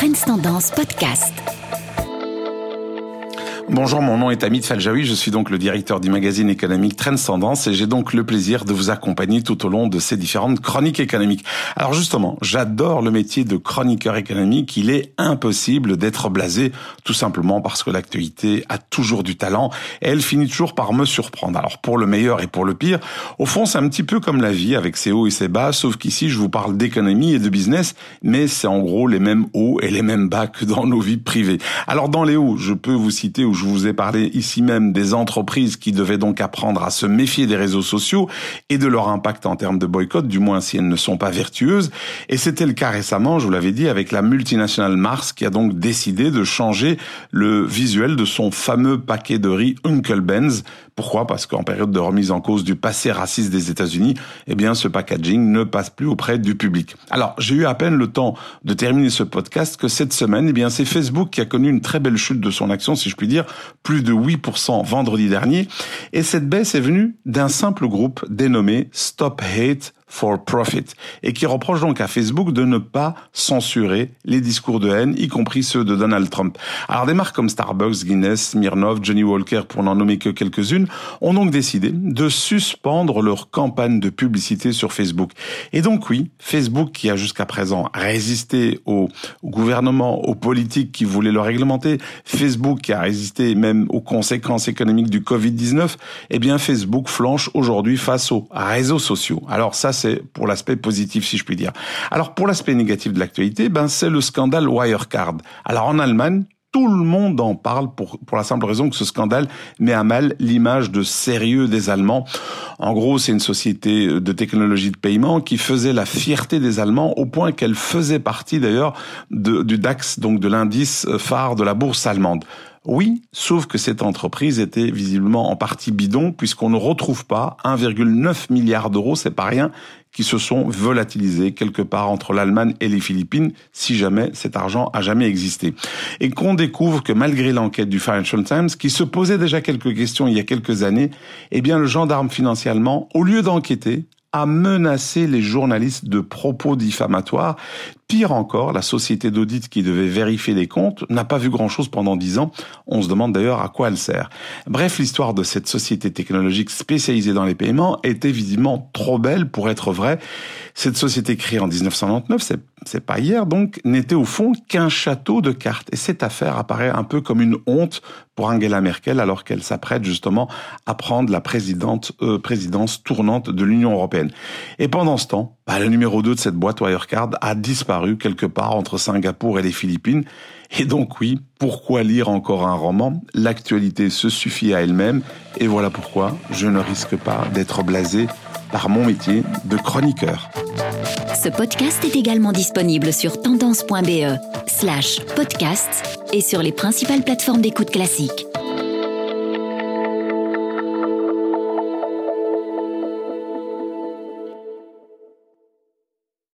Trends Tendance Podcast. Bonjour, mon nom est Amit Faljaoui, je suis donc le directeur du magazine économique Transcendance et j'ai donc le plaisir de vous accompagner tout au long de ces différentes chroniques économiques. Alors justement, j'adore le métier de chroniqueur économique, il est impossible d'être blasé tout simplement parce que l'actualité a toujours du talent et elle finit toujours par me surprendre. Alors pour le meilleur et pour le pire, au fond c'est un petit peu comme la vie avec ses hauts et ses bas, sauf qu'ici je vous parle d'économie et de business, mais c'est en gros les mêmes hauts et les mêmes bas que dans nos vies privées. Alors dans les hauts, je peux vous citer je vous ai parlé ici même des entreprises qui devaient donc apprendre à se méfier des réseaux sociaux et de leur impact en termes de boycott, du moins si elles ne sont pas vertueuses. Et c'était le cas récemment, je vous l'avais dit, avec la multinationale Mars qui a donc décidé de changer le visuel de son fameux paquet de riz Uncle Ben's. Pourquoi? Parce qu'en période de remise en cause du passé raciste des États-Unis, eh bien ce packaging ne passe plus auprès du public. Alors, j'ai eu à peine le temps de terminer ce podcast que cette semaine, eh bien c'est Facebook qui a connu une très belle chute de son action, si je puis dire, plus de 8% vendredi dernier. Et cette baisse est venue d'un simple groupe dénommé Stop Hate for Profit et qui reproche donc à Facebook de ne pas censurer les discours de haine, y compris ceux de Donald Trump. Alors des marques comme Starbucks, Guinness, Smirnoff, Johnny Walker, pour n'en nommer que quelques-unes, ont donc décidé de suspendre leur campagne de publicité sur Facebook. Et donc oui, Facebook qui a jusqu'à présent résisté au, gouvernement, aux politiques qui voulaient le réglementer, Facebook qui a résisté même aux conséquences économiques du Covid-19, eh bien Facebook flanche aujourd'hui face aux réseaux sociaux. Alors ça c'est pour l'aspect positif, si je puis dire. Alors, pour l'aspect négatif de l'actualité, ben, c'est le scandale Wirecard. Alors, en Allemagne, tout le monde en parle pour, pour la simple raison que ce scandale met à mal l'image de sérieux des Allemands. En gros, c'est une société de technologie de paiement qui faisait la fierté des Allemands au point qu'elle faisait partie d'ailleurs du DAX, donc de l'indice phare de la bourse allemande. Oui, sauf que cette entreprise était visiblement en partie bidon puisqu'on ne retrouve pas 1,9 milliard d'euros, c'est pas rien, qui se sont volatilisés quelque part entre l'Allemagne et les Philippines, si jamais cet argent a jamais existé. Et qu'on découvre que malgré l'enquête du Financial Times, qui se posait déjà quelques questions il y a quelques années, eh bien le gendarme financier au lieu d'enquêter, a menacé les journalistes de propos diffamatoires. Pire encore, la société d'audit qui devait vérifier les comptes n'a pas vu grand-chose pendant dix ans. On se demande d'ailleurs à quoi elle sert. Bref, l'histoire de cette société technologique spécialisée dans les paiements était visiblement trop belle pour être vraie. Cette société créée en 1999, c'est, c'est pas hier donc, n'était au fond qu'un château de cartes. Et cette affaire apparaît un peu comme une honte pour Angela Merkel alors qu'elle s'apprête justement à prendre la présidente, euh, présidence tournante de l'Union européenne. Et pendant ce temps, bah, le numéro 2 de cette boîte Wirecard a disparu quelque part entre Singapour et les Philippines. Et donc oui, pourquoi lire encore un roman? L'actualité se suffit à elle-même et voilà pourquoi je ne risque pas d'être blasé par mon métier de chroniqueur. Ce podcast est également disponible sur tendance.be slash podcast et sur les principales plateformes d'écoute classique.